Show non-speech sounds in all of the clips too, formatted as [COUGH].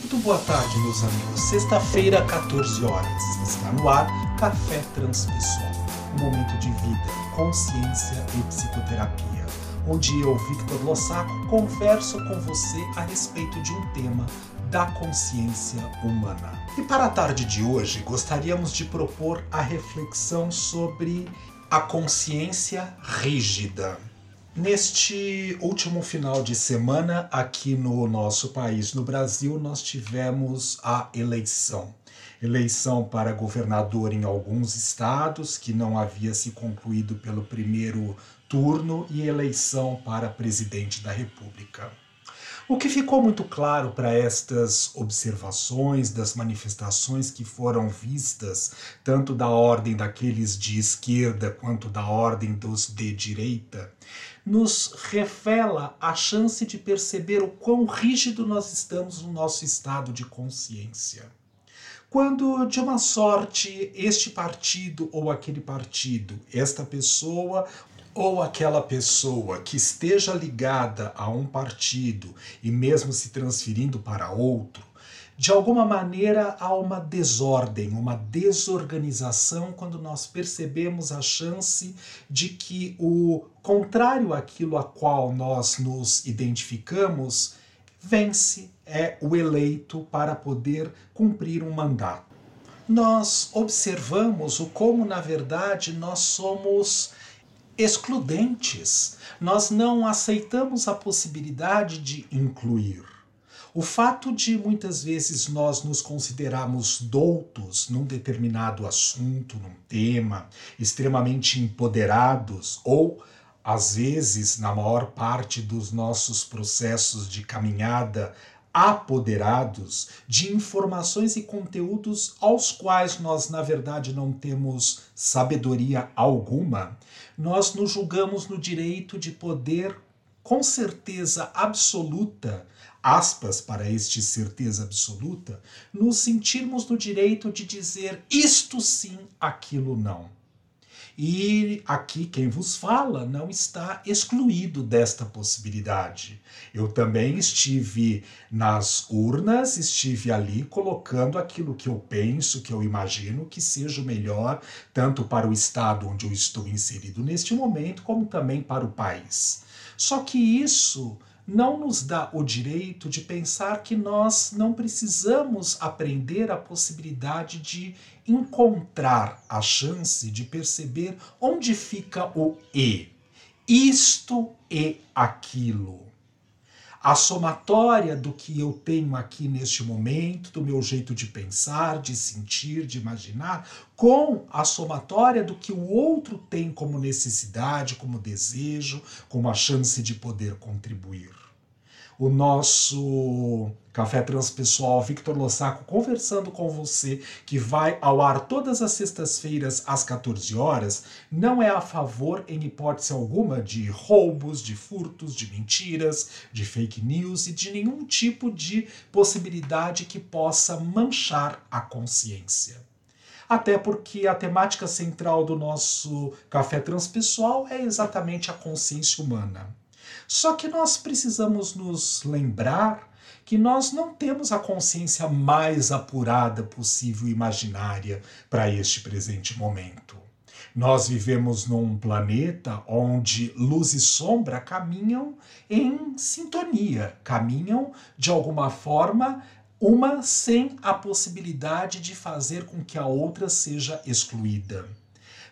Muito boa tarde, meus amigos. Sexta-feira, 14 horas. Está no ar Café Transpessoal. Um momento de vida, consciência e psicoterapia. Onde eu, Victor Lossaco, converso com você a respeito de um tema da consciência humana. E para a tarde de hoje, gostaríamos de propor a reflexão sobre a consciência rígida. Neste último final de semana, aqui no nosso país, no Brasil, nós tivemos a eleição. Eleição para governador em alguns estados, que não havia se concluído pelo primeiro turno, e eleição para presidente da República. O que ficou muito claro para estas observações das manifestações que foram vistas, tanto da ordem daqueles de esquerda quanto da ordem dos de direita, nos revela a chance de perceber o quão rígido nós estamos no nosso estado de consciência. Quando, de uma sorte, este partido ou aquele partido, esta pessoa ou aquela pessoa que esteja ligada a um partido e mesmo se transferindo para outro, de alguma maneira há uma desordem, uma desorganização quando nós percebemos a chance de que o contrário àquilo a qual nós nos identificamos vence, é o eleito para poder cumprir um mandato. Nós observamos o como, na verdade, nós somos excludentes. Nós não aceitamos a possibilidade de incluir. O fato de muitas vezes nós nos considerarmos doutos num determinado assunto, num tema, extremamente empoderados, ou às vezes, na maior parte dos nossos processos de caminhada, apoderados de informações e conteúdos aos quais nós, na verdade, não temos sabedoria alguma, nós nos julgamos no direito de poder, com certeza absoluta, aspas para este certeza absoluta, nos sentirmos no direito de dizer isto sim, aquilo não. E aqui quem vos fala não está excluído desta possibilidade. Eu também estive nas urnas, estive ali colocando aquilo que eu penso, que eu imagino que seja o melhor, tanto para o estado onde eu estou inserido neste momento, como também para o país. Só que isso não nos dá o direito de pensar que nós não precisamos aprender a possibilidade de encontrar a chance de perceber onde fica o e. Isto e aquilo. A somatória do que eu tenho aqui neste momento, do meu jeito de pensar, de sentir, de imaginar, com a somatória do que o outro tem como necessidade, como desejo, como a chance de poder contribuir o nosso Café Transpessoal Victor Lossaco conversando com você, que vai ao ar todas as sextas-feiras às 14 horas, não é a favor, em hipótese alguma, de roubos, de furtos, de mentiras, de fake news e de nenhum tipo de possibilidade que possa manchar a consciência até porque a temática central do nosso café transpessoal é exatamente a consciência humana. Só que nós precisamos nos lembrar que nós não temos a consciência mais apurada possível imaginária para este presente momento. Nós vivemos num planeta onde luz e sombra caminham em sintonia, caminham de alguma forma, uma sem a possibilidade de fazer com que a outra seja excluída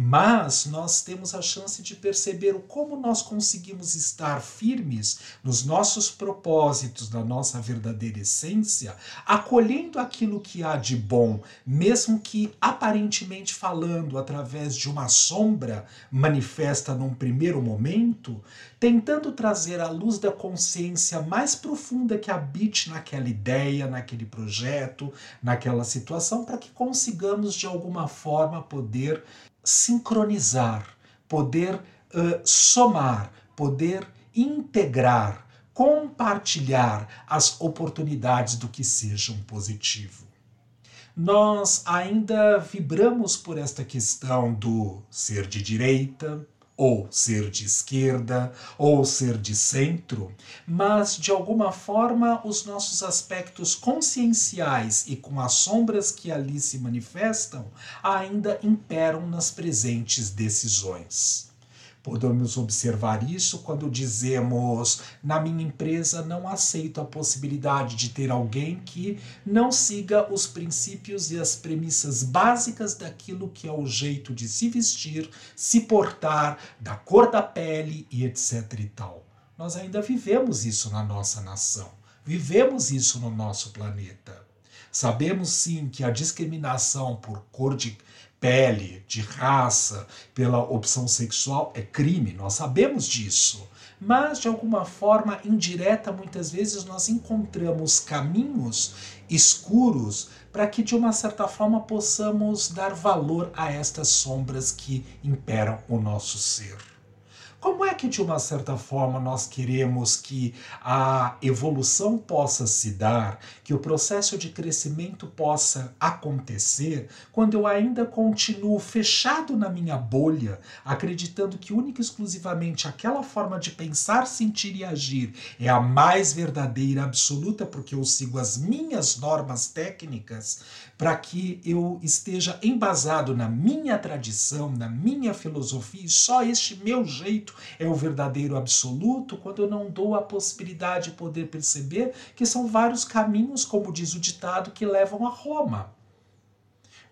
mas nós temos a chance de perceber como nós conseguimos estar firmes nos nossos propósitos, na nossa verdadeira essência, acolhendo aquilo que há de bom, mesmo que aparentemente falando através de uma sombra manifesta num primeiro momento, tentando trazer a luz da consciência mais profunda que habite naquela ideia, naquele projeto, naquela situação, para que consigamos de alguma forma poder sincronizar, poder uh, somar, poder integrar, compartilhar as oportunidades do que seja um positivo. Nós ainda vibramos por esta questão do ser de direita ou ser de esquerda, ou ser de centro, mas de alguma forma os nossos aspectos conscienciais e com as sombras que ali se manifestam ainda imperam nas presentes decisões. Podemos observar isso quando dizemos: na minha empresa não aceito a possibilidade de ter alguém que não siga os princípios e as premissas básicas daquilo que é o jeito de se vestir, se portar, da cor da pele e etc e tal. Nós ainda vivemos isso na nossa nação, vivemos isso no nosso planeta. Sabemos sim que a discriminação por cor de pele, de raça, pela opção sexual é crime, nós sabemos disso. Mas, de alguma forma indireta, muitas vezes nós encontramos caminhos escuros para que, de uma certa forma, possamos dar valor a estas sombras que imperam o nosso ser. Como é que, de uma certa forma, nós queremos que a evolução possa se dar, que o processo de crescimento possa acontecer, quando eu ainda continuo fechado na minha bolha, acreditando que única e exclusivamente aquela forma de pensar, sentir e agir é a mais verdadeira, absoluta, porque eu sigo as minhas normas técnicas, para que eu esteja embasado na minha tradição, na minha filosofia, e só este meu jeito é o verdadeiro absoluto, quando eu não dou a possibilidade de poder perceber que são vários caminhos, como diz o ditado, que levam a Roma.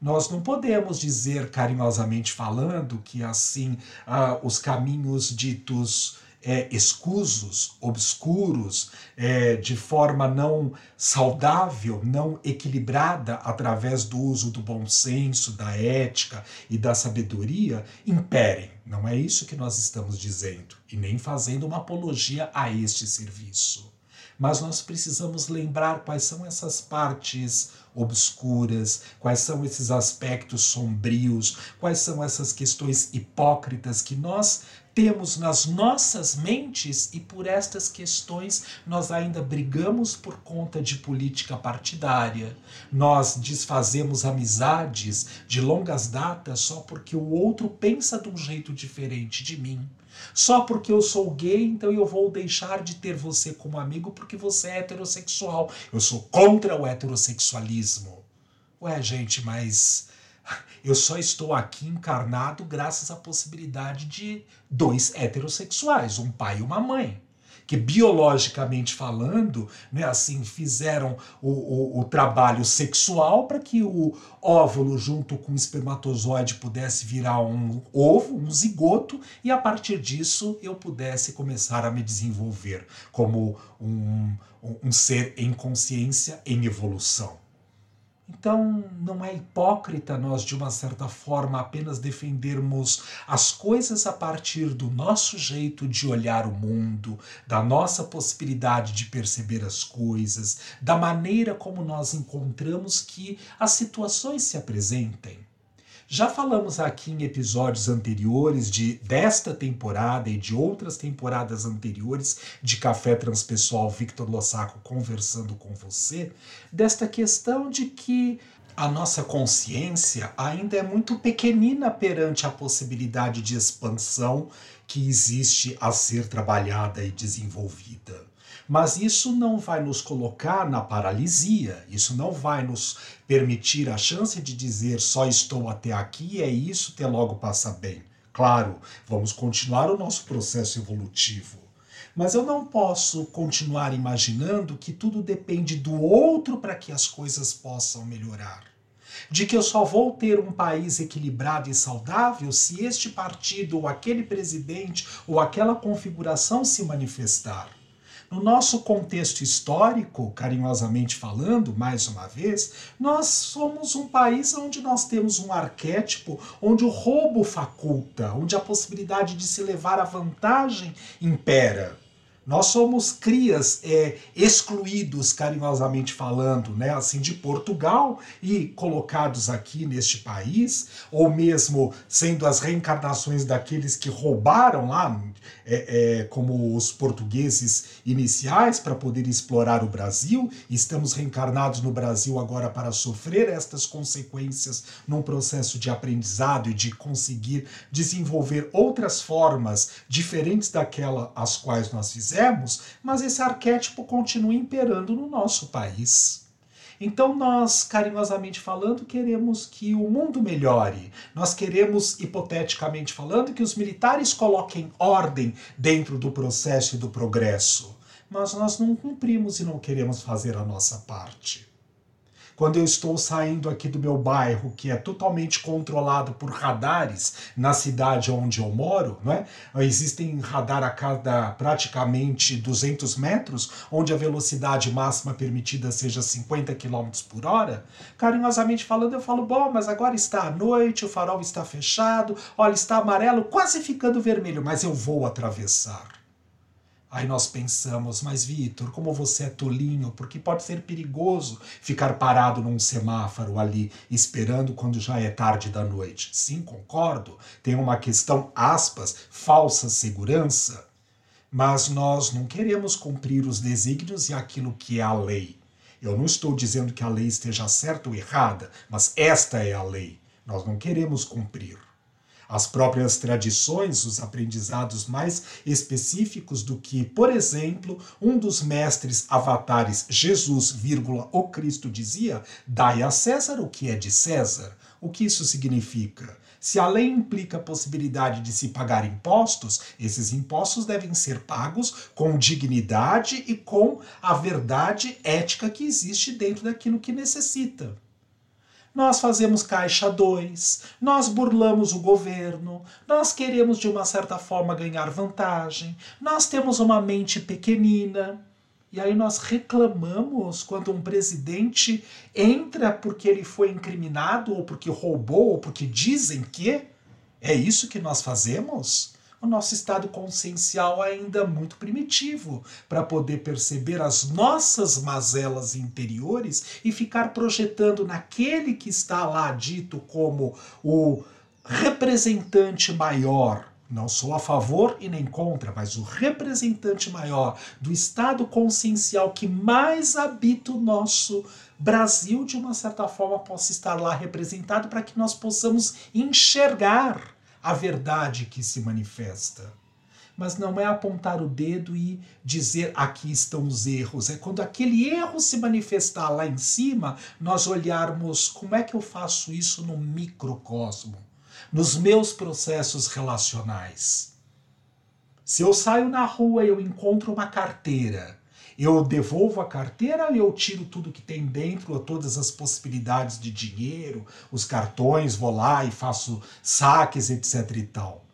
Nós não podemos dizer, carinhosamente falando, que assim ah, os caminhos ditos é, escusos, obscuros, é, de forma não saudável, não equilibrada, através do uso do bom senso, da ética e da sabedoria, imperem. Não é isso que nós estamos dizendo, e nem fazendo uma apologia a este serviço. Mas nós precisamos lembrar quais são essas partes obscuras, quais são esses aspectos sombrios, quais são essas questões hipócritas que nós temos nas nossas mentes e por estas questões nós ainda brigamos por conta de política partidária. Nós desfazemos amizades de longas datas só porque o outro pensa de um jeito diferente de mim. Só porque eu sou gay, então eu vou deixar de ter você como amigo porque você é heterossexual. Eu sou contra o heterossexualismo. Ué, gente, mas eu só estou aqui encarnado graças à possibilidade de dois heterossexuais, um pai e uma mãe. Que biologicamente falando, né, assim, fizeram o, o, o trabalho sexual para que o óvulo, junto com o espermatozoide, pudesse virar um ovo, um zigoto, e a partir disso eu pudesse começar a me desenvolver como um, um ser em consciência, em evolução. Então, não é hipócrita nós, de uma certa forma, apenas defendermos as coisas a partir do nosso jeito de olhar o mundo, da nossa possibilidade de perceber as coisas, da maneira como nós encontramos que as situações se apresentem. Já falamos aqui em episódios anteriores de desta temporada e de outras temporadas anteriores de Café Transpessoal Victor Lossaco conversando com você, desta questão de que a nossa consciência ainda é muito pequenina perante a possibilidade de expansão que existe a ser trabalhada e desenvolvida. Mas isso não vai nos colocar na paralisia, isso não vai nos permitir a chance de dizer só estou até aqui, é isso, até logo passa bem. Claro, vamos continuar o nosso processo evolutivo. Mas eu não posso continuar imaginando que tudo depende do outro para que as coisas possam melhorar. De que eu só vou ter um país equilibrado e saudável se este partido, ou aquele presidente, ou aquela configuração se manifestar. No nosso contexto histórico, carinhosamente falando, mais uma vez, nós somos um país onde nós temos um arquétipo onde o roubo faculta, onde a possibilidade de se levar a vantagem impera. Nós somos crias é, excluídos, carinhosamente falando, né, assim, de Portugal e colocados aqui neste país, ou mesmo sendo as reencarnações daqueles que roubaram lá, é, é, como os portugueses iniciais, para poder explorar o Brasil. Estamos reencarnados no Brasil agora para sofrer estas consequências num processo de aprendizado e de conseguir desenvolver outras formas diferentes daquela às quais nós fizemos, mas esse arquétipo continua imperando no nosso país. Então, nós, carinhosamente falando, queremos que o mundo melhore. Nós queremos, hipoteticamente falando, que os militares coloquem ordem dentro do processo e do progresso. Mas nós não cumprimos e não queremos fazer a nossa parte quando eu estou saindo aqui do meu bairro, que é totalmente controlado por radares na cidade onde eu moro, não é? existem radar a cada praticamente 200 metros, onde a velocidade máxima permitida seja 50 km por hora, carinhosamente falando, eu falo, bom, mas agora está à noite, o farol está fechado, olha, está amarelo, quase ficando vermelho, mas eu vou atravessar. Aí nós pensamos, mas Vitor, como você é tolinho, porque pode ser perigoso ficar parado num semáforo ali, esperando quando já é tarde da noite. Sim, concordo, tem uma questão, aspas, falsa segurança, mas nós não queremos cumprir os desígnios e aquilo que é a lei. Eu não estou dizendo que a lei esteja certa ou errada, mas esta é a lei. Nós não queremos cumprir as próprias tradições, os aprendizados mais específicos do que, por exemplo, um dos mestres avatares, Jesus, vírgula, o Cristo dizia: dai a César o que é de César. O que isso significa? Se a lei implica a possibilidade de se pagar impostos, esses impostos devem ser pagos com dignidade e com a verdade ética que existe dentro daquilo que necessita nós fazemos caixa 2, nós burlamos o governo, nós queremos de uma certa forma ganhar vantagem, nós temos uma mente pequenina. E aí nós reclamamos quando um presidente entra porque ele foi incriminado, ou porque roubou, ou porque dizem que. É isso que nós fazemos? O nosso estado consciencial ainda muito primitivo para poder perceber as nossas mazelas interiores e ficar projetando naquele que está lá dito como o representante maior. Não sou a favor e nem contra, mas o representante maior do estado consciencial que mais habita o nosso Brasil, de uma certa forma, possa estar lá representado para que nós possamos enxergar a verdade que se manifesta. Mas não é apontar o dedo e dizer aqui estão os erros. É quando aquele erro se manifestar lá em cima, nós olharmos como é que eu faço isso no microcosmo, nos meus processos relacionais. Se eu saio na rua e eu encontro uma carteira eu devolvo a carteira ou eu tiro tudo que tem dentro, todas as possibilidades de dinheiro, os cartões, vou lá e faço saques, etc e tal.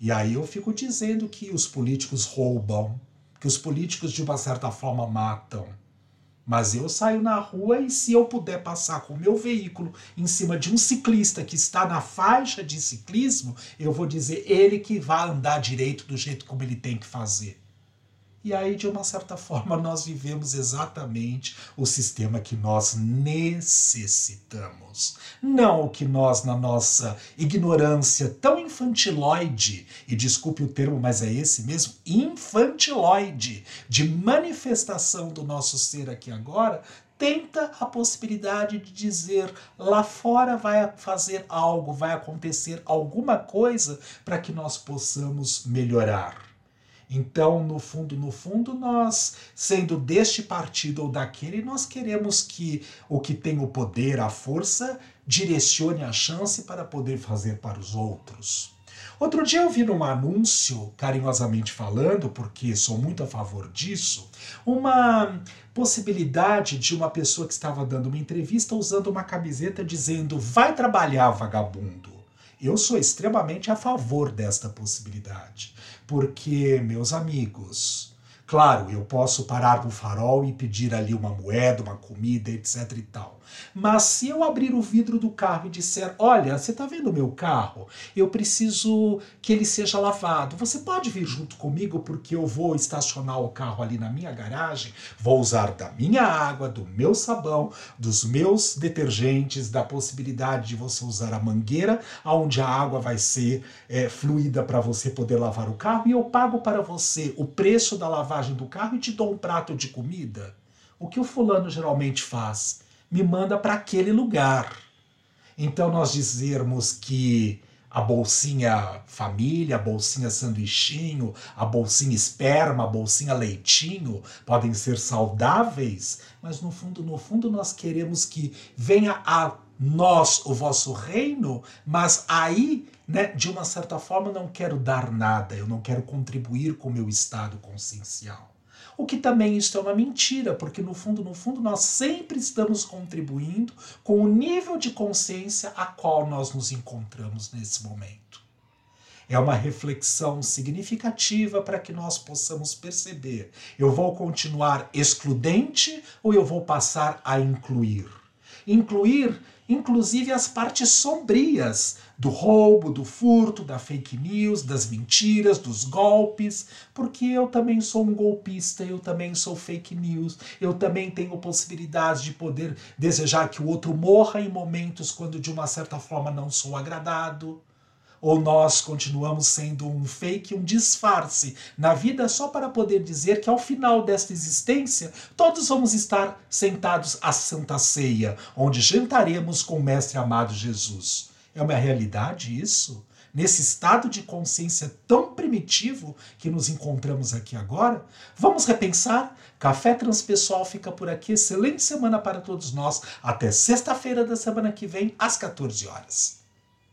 E aí eu fico dizendo que os políticos roubam, que os políticos de uma certa forma matam. Mas eu saio na rua e se eu puder passar com o meu veículo em cima de um ciclista que está na faixa de ciclismo, eu vou dizer ele que vai andar direito do jeito como ele tem que fazer. E aí, de uma certa [LAUGHS] forma, nós vivemos exatamente o sistema que nós necessitamos. Não o que nós, na nossa ignorância tão infantiloide, e desculpe o termo, mas é esse mesmo, infantiloide, de manifestação do nosso ser aqui agora, tenta a possibilidade de dizer lá fora vai fazer algo, vai acontecer alguma coisa para que nós possamos melhorar. Então, no fundo, no fundo, nós, sendo deste partido ou daquele, nós queremos que o que tem o poder, a força, direcione a chance para poder fazer para os outros. Outro dia eu vi num anúncio, carinhosamente falando, porque sou muito a favor disso, uma possibilidade de uma pessoa que estava dando uma entrevista usando uma camiseta dizendo: vai trabalhar, vagabundo. Eu sou extremamente a favor desta possibilidade, porque, meus amigos, Claro, eu posso parar no farol e pedir ali uma moeda, uma comida, etc e tal. Mas se eu abrir o vidro do carro e disser: Olha, você está vendo o meu carro? Eu preciso que ele seja lavado. Você pode vir junto comigo porque eu vou estacionar o carro ali na minha garagem? Vou usar da minha água, do meu sabão, dos meus detergentes, da possibilidade de você usar a mangueira, onde a água vai ser é, fluida para você poder lavar o carro e eu pago para você o preço da lavagem do carro e te dou um prato de comida. O que o fulano geralmente faz? Me manda para aquele lugar. Então, nós dizermos que a bolsinha família, a bolsinha sanduichinho, a bolsinha esperma, a bolsinha leitinho podem ser saudáveis, mas no fundo, no fundo, nós queremos que venha a nós o vosso reino, mas aí, né, de uma certa forma, não quero dar nada, eu não quero contribuir com o meu estado consciencial. O que também isto é uma mentira, porque no fundo, no fundo, nós sempre estamos contribuindo com o nível de consciência a qual nós nos encontramos nesse momento. É uma reflexão significativa para que nós possamos perceber: eu vou continuar excludente ou eu vou passar a incluir? Incluir inclusive as partes sombrias do roubo, do furto, da fake news, das mentiras, dos golpes, porque eu também sou um golpista, eu também sou fake news, eu também tenho possibilidades de poder desejar que o outro morra em momentos quando de uma certa forma não sou agradado. Ou nós continuamos sendo um fake, um disfarce na vida só para poder dizer que ao final desta existência todos vamos estar sentados à Santa Ceia, onde jantaremos com o Mestre amado Jesus. É uma realidade isso? Nesse estado de consciência tão primitivo que nos encontramos aqui agora? Vamos repensar? Café Transpessoal fica por aqui. Excelente semana para todos nós. Até sexta-feira da semana que vem, às 14 horas.